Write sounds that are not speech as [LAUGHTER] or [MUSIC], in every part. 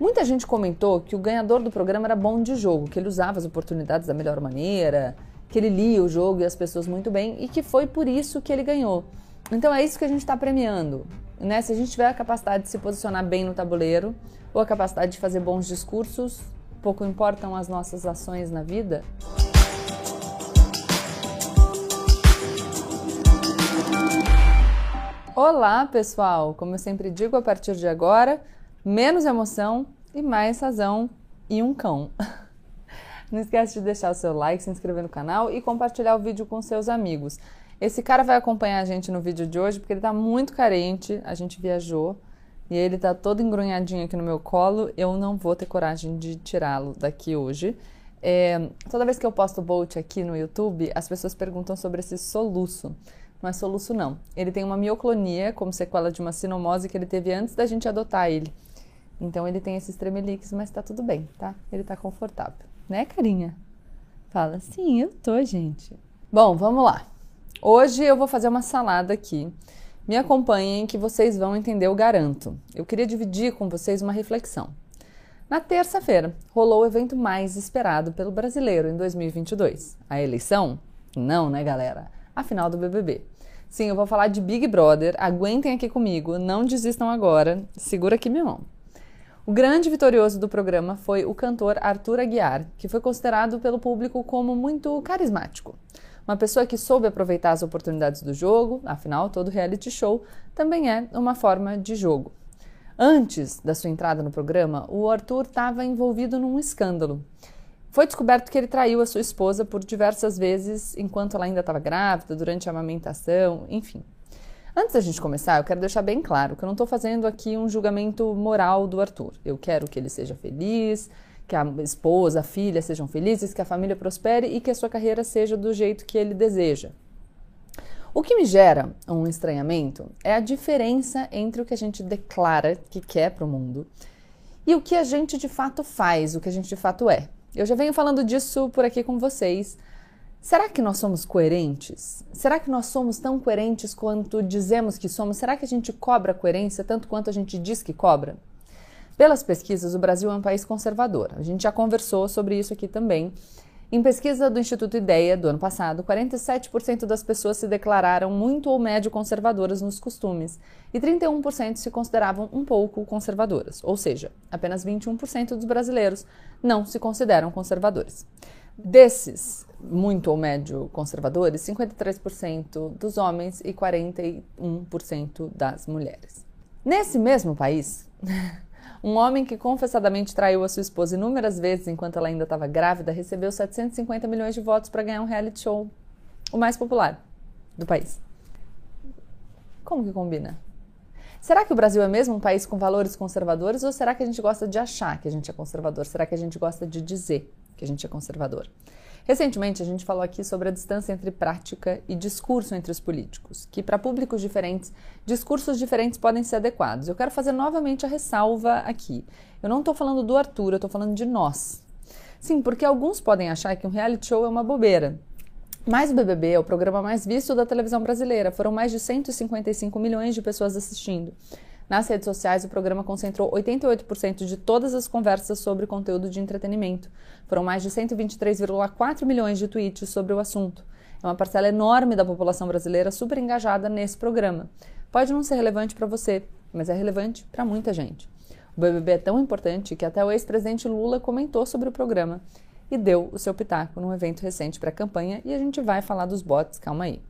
Muita gente comentou que o ganhador do programa era bom de jogo, que ele usava as oportunidades da melhor maneira, que ele lia o jogo e as pessoas muito bem e que foi por isso que ele ganhou. Então é isso que a gente está premiando. Né? Se a gente tiver a capacidade de se posicionar bem no tabuleiro ou a capacidade de fazer bons discursos, pouco importam as nossas ações na vida. Olá, pessoal! Como eu sempre digo, a partir de agora, menos emoção e mais razão e um cão. [LAUGHS] Não esquece de deixar o seu like, se inscrever no canal e compartilhar o vídeo com seus amigos. Esse cara vai acompanhar a gente no vídeo de hoje porque ele tá muito carente, a gente viajou e ele tá todo engrunhadinho aqui no meu colo. Eu não vou ter coragem de tirá-lo daqui hoje. É, toda vez que eu posto Bolt aqui no YouTube, as pessoas perguntam sobre esse soluço. Não é soluço, não. Ele tem uma mioclonia, como sequela de uma sinomose que ele teve antes da gente adotar ele. Então ele tem esses tremeliques, mas tá tudo bem, tá? Ele tá confortável. Né, carinha? Fala, sim, eu tô, gente. Bom, vamos lá. Hoje eu vou fazer uma salada aqui. Me acompanhem que vocês vão entender, eu garanto. Eu queria dividir com vocês uma reflexão. Na terça-feira, rolou o evento mais esperado pelo brasileiro em 2022. A eleição? Não, né, galera? A final do BBB. Sim, eu vou falar de Big Brother. Aguentem aqui comigo, não desistam agora. Segura aqui minha mão. O grande vitorioso do programa foi o cantor Arthur Aguiar, que foi considerado pelo público como muito carismático. Uma pessoa que soube aproveitar as oportunidades do jogo, afinal, todo reality show também é uma forma de jogo. Antes da sua entrada no programa, o Arthur estava envolvido num escândalo. Foi descoberto que ele traiu a sua esposa por diversas vezes enquanto ela ainda estava grávida, durante a amamentação, enfim. Antes da gente começar, eu quero deixar bem claro que eu não estou fazendo aqui um julgamento moral do Arthur. Eu quero que ele seja feliz, que a esposa, a filha sejam felizes, que a família prospere e que a sua carreira seja do jeito que ele deseja. O que me gera um estranhamento é a diferença entre o que a gente declara que quer para o mundo e o que a gente de fato faz, o que a gente de fato é. Eu já venho falando disso por aqui com vocês Será que nós somos coerentes? Será que nós somos tão coerentes quanto dizemos que somos? Será que a gente cobra coerência tanto quanto a gente diz que cobra? Pelas pesquisas, o Brasil é um país conservador. A gente já conversou sobre isso aqui também. Em pesquisa do Instituto Ideia do ano passado, 47% das pessoas se declararam muito ou médio conservadoras nos costumes e 31% se consideravam um pouco conservadoras, ou seja, apenas 21% dos brasileiros não se consideram conservadores. Desses muito ou médio conservadores, 53% dos homens e 41% das mulheres. Nesse mesmo país, [LAUGHS] um homem que confessadamente traiu a sua esposa inúmeras vezes enquanto ela ainda estava grávida recebeu 750 milhões de votos para ganhar um reality show, o mais popular do país. Como que combina? Será que o Brasil é mesmo um país com valores conservadores ou será que a gente gosta de achar que a gente é conservador? Será que a gente gosta de dizer que a gente é conservador? Recentemente, a gente falou aqui sobre a distância entre prática e discurso entre os políticos, que para públicos diferentes, discursos diferentes podem ser adequados. Eu quero fazer novamente a ressalva aqui. Eu não estou falando do Arthur, eu estou falando de nós. Sim, porque alguns podem achar que um reality show é uma bobeira. Mas o BBB é o programa mais visto da televisão brasileira. Foram mais de 155 milhões de pessoas assistindo. Nas redes sociais, o programa concentrou 88% de todas as conversas sobre conteúdo de entretenimento. Foram mais de 123,4 milhões de tweets sobre o assunto. É uma parcela enorme da população brasileira super engajada nesse programa. Pode não ser relevante para você, mas é relevante para muita gente. O BBB é tão importante que até o ex-presidente Lula comentou sobre o programa e deu o seu pitaco num evento recente para a campanha e a gente vai falar dos bots, calma aí.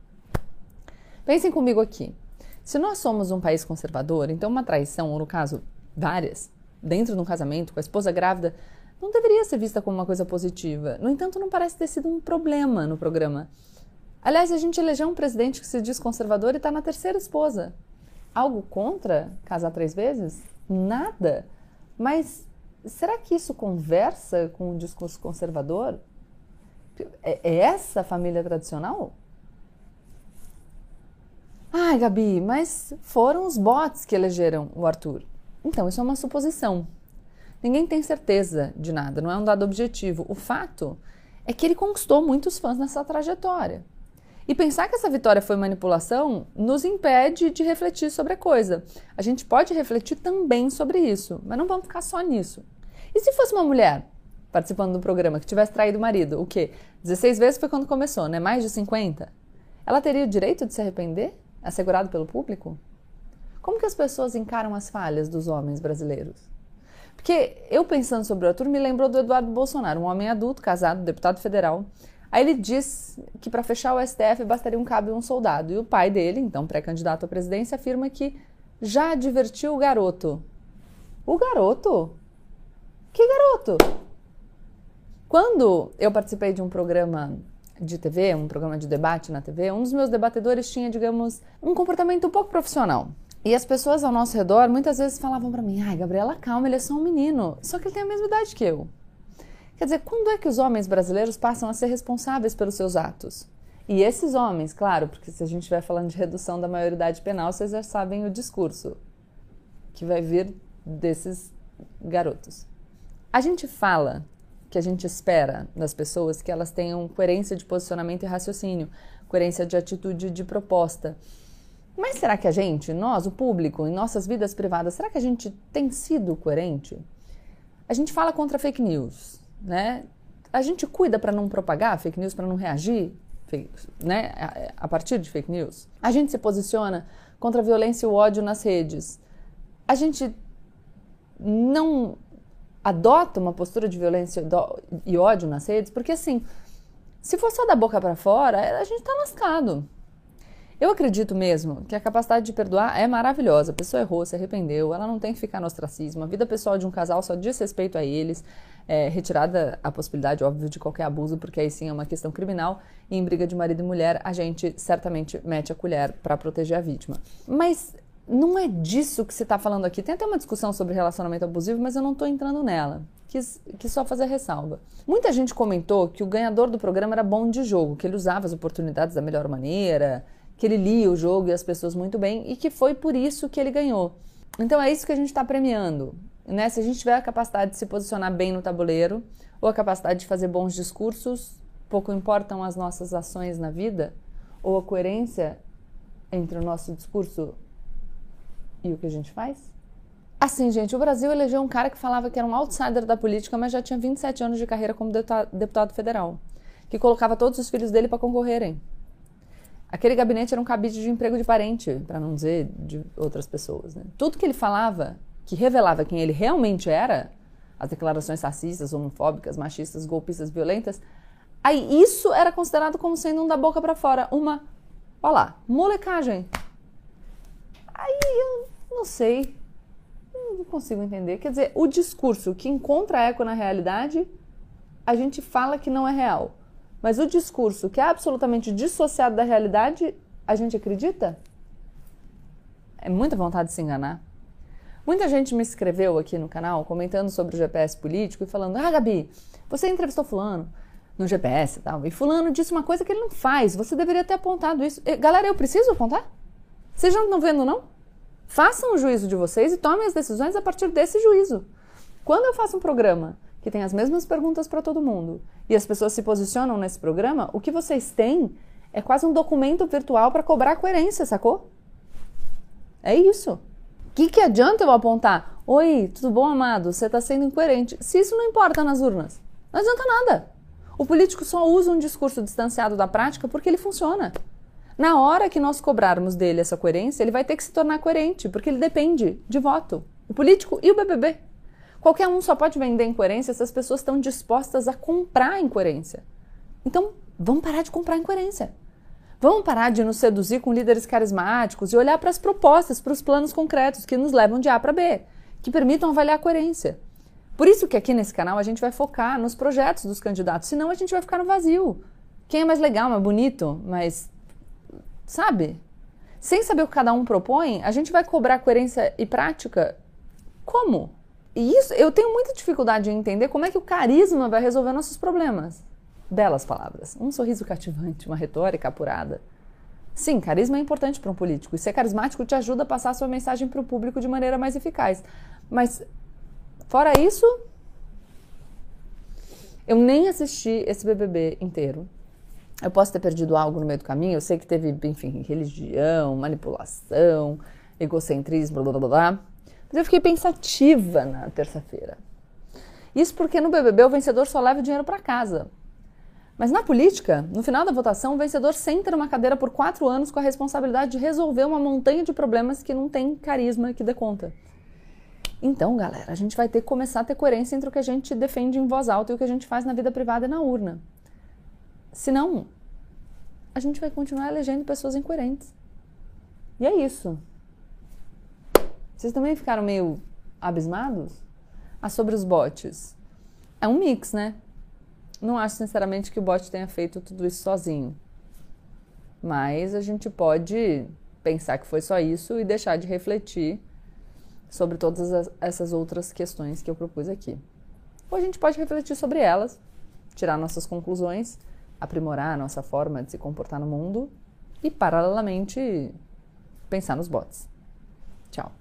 Pensem comigo aqui. Se nós somos um país conservador, então uma traição, ou no caso, várias, dentro de um casamento, com a esposa grávida, não deveria ser vista como uma coisa positiva. No entanto, não parece ter sido um problema no programa. Aliás, a gente elegeu um presidente que se diz conservador e está na terceira esposa. Algo contra casar três vezes? Nada. Mas será que isso conversa com o discurso conservador? É, é essa a família tradicional? Ai, Gabi, mas foram os bots que elegeram o Arthur. Então, isso é uma suposição. Ninguém tem certeza de nada, não é um dado objetivo. O fato é que ele conquistou muitos fãs nessa trajetória. E pensar que essa vitória foi manipulação nos impede de refletir sobre a coisa. A gente pode refletir também sobre isso, mas não vamos ficar só nisso. E se fosse uma mulher participando do programa que tivesse traído o marido, o quê? 16 vezes foi quando começou, né? Mais de 50? Ela teria o direito de se arrepender? Assegurado pelo público? Como que as pessoas encaram as falhas dos homens brasileiros? Porque eu pensando sobre o Arthur me lembrou do Eduardo Bolsonaro, um homem adulto, casado, deputado federal. Aí ele diz que para fechar o STF bastaria um cabo e um soldado. E o pai dele, então pré-candidato à presidência, afirma que já advertiu o garoto. O garoto? Que garoto? Quando eu participei de um programa de TV, um programa de debate na TV, um dos meus debatedores tinha, digamos, um comportamento um pouco profissional. E as pessoas ao nosso redor muitas vezes falavam para mim: ai, Gabriela, calma, ele é só um menino. Só que ele tem a mesma idade que eu. Quer dizer, quando é que os homens brasileiros passam a ser responsáveis pelos seus atos? E esses homens, claro, porque se a gente estiver falando de redução da maioridade penal, vocês já sabem o discurso que vai vir desses garotos. A gente fala que a gente espera das pessoas que elas tenham coerência de posicionamento e raciocínio, coerência de atitude e de proposta. Mas será que a gente, nós, o público, em nossas vidas privadas, será que a gente tem sido coerente? A gente fala contra fake news, né? A gente cuida para não propagar fake news, para não reagir, né, a partir de fake news. A gente se posiciona contra a violência e o ódio nas redes. A gente não adota uma postura de violência e ódio nas redes, porque assim, se for só da boca para fora, a gente está lascado. Eu acredito mesmo que a capacidade de perdoar é maravilhosa. A pessoa errou, se arrependeu, ela não tem que ficar no ostracismo. A vida pessoal de um casal só diz respeito a eles. É, retirada a possibilidade, óbvio, de qualquer abuso, porque aí sim é uma questão criminal. E em briga de marido e mulher, a gente certamente mete a colher para proteger a vítima. Mas não é disso que se está falando aqui. Tem até uma discussão sobre relacionamento abusivo, mas eu não estou entrando nela. Quis, quis só fazer ressalva. Muita gente comentou que o ganhador do programa era bom de jogo, que ele usava as oportunidades da melhor maneira, que ele lia o jogo e as pessoas muito bem e que foi por isso que ele ganhou. Então é isso que a gente está premiando. Né? Se a gente tiver a capacidade de se posicionar bem no tabuleiro ou a capacidade de fazer bons discursos, pouco importam as nossas ações na vida ou a coerência entre o nosso discurso e o que a gente faz? Assim, gente, o Brasil elegeu um cara que falava que era um outsider da política, mas já tinha 27 anos de carreira como deputado federal, que colocava todos os filhos dele para concorrerem. Aquele gabinete era um cabide de emprego de parente, para não dizer de outras pessoas. Né? Tudo que ele falava, que revelava quem ele realmente era, as declarações racistas, homofóbicas, machistas, golpistas, violentas, aí isso era considerado como sendo um da boca para fora, uma, olha lá, molecagem. Aí eu não sei, não consigo entender. Quer dizer, o discurso que encontra eco na realidade, a gente fala que não é real. Mas o discurso que é absolutamente dissociado da realidade, a gente acredita? É muita vontade de se enganar. Muita gente me escreveu aqui no canal comentando sobre o GPS político e falando: Ah, Gabi, você entrevistou Fulano no GPS e tal, e Fulano disse uma coisa que ele não faz, você deveria ter apontado isso. Galera, eu preciso apontar? Vocês não estão vendo, não? Façam o juízo de vocês e tomem as decisões a partir desse juízo. Quando eu faço um programa que tem as mesmas perguntas para todo mundo e as pessoas se posicionam nesse programa, o que vocês têm é quase um documento virtual para cobrar coerência, sacou? É isso. O que, que adianta eu apontar? Oi, tudo bom, amado? Você está sendo incoerente. Se isso não importa nas urnas, não adianta nada. O político só usa um discurso distanciado da prática porque ele funciona. Na hora que nós cobrarmos dele essa coerência, ele vai ter que se tornar coerente, porque ele depende de voto. O político e o BBB. Qualquer um só pode vender incoerência se as pessoas estão dispostas a comprar incoerência. Então, vamos parar de comprar incoerência. Vamos parar de nos seduzir com líderes carismáticos e olhar para as propostas, para os planos concretos que nos levam de A para B, que permitam avaliar a coerência. Por isso que aqui nesse canal a gente vai focar nos projetos dos candidatos, senão a gente vai ficar no vazio. Quem é mais legal, mais bonito, mais. Sabe? Sem saber o que cada um propõe, a gente vai cobrar coerência e prática como? E isso, eu tenho muita dificuldade em entender como é que o carisma vai resolver nossos problemas. Belas palavras. Um sorriso cativante, uma retórica apurada. Sim, carisma é importante para um político. E ser carismático te ajuda a passar a sua mensagem para o público de maneira mais eficaz. Mas, fora isso, eu nem assisti esse BBB inteiro. Eu posso ter perdido algo no meio do caminho, eu sei que teve, enfim, religião, manipulação, egocentrismo, blá blá blá blá. Mas eu fiquei pensativa na terça-feira. Isso porque no BBB o vencedor só leva o dinheiro para casa. Mas na política, no final da votação, o vencedor senta numa cadeira por quatro anos com a responsabilidade de resolver uma montanha de problemas que não tem carisma que dê conta. Então, galera, a gente vai ter que começar a ter coerência entre o que a gente defende em voz alta e o que a gente faz na vida privada e na urna. Senão, a gente vai continuar elegendo pessoas incoerentes. E é isso. Vocês também ficaram meio abismados? Ah, sobre os bots. É um mix, né? Não acho sinceramente que o bot tenha feito tudo isso sozinho. Mas a gente pode pensar que foi só isso e deixar de refletir sobre todas essas outras questões que eu propus aqui. Ou a gente pode refletir sobre elas, tirar nossas conclusões aprimorar a nossa forma de se comportar no mundo e, paralelamente, pensar nos bots. Tchau.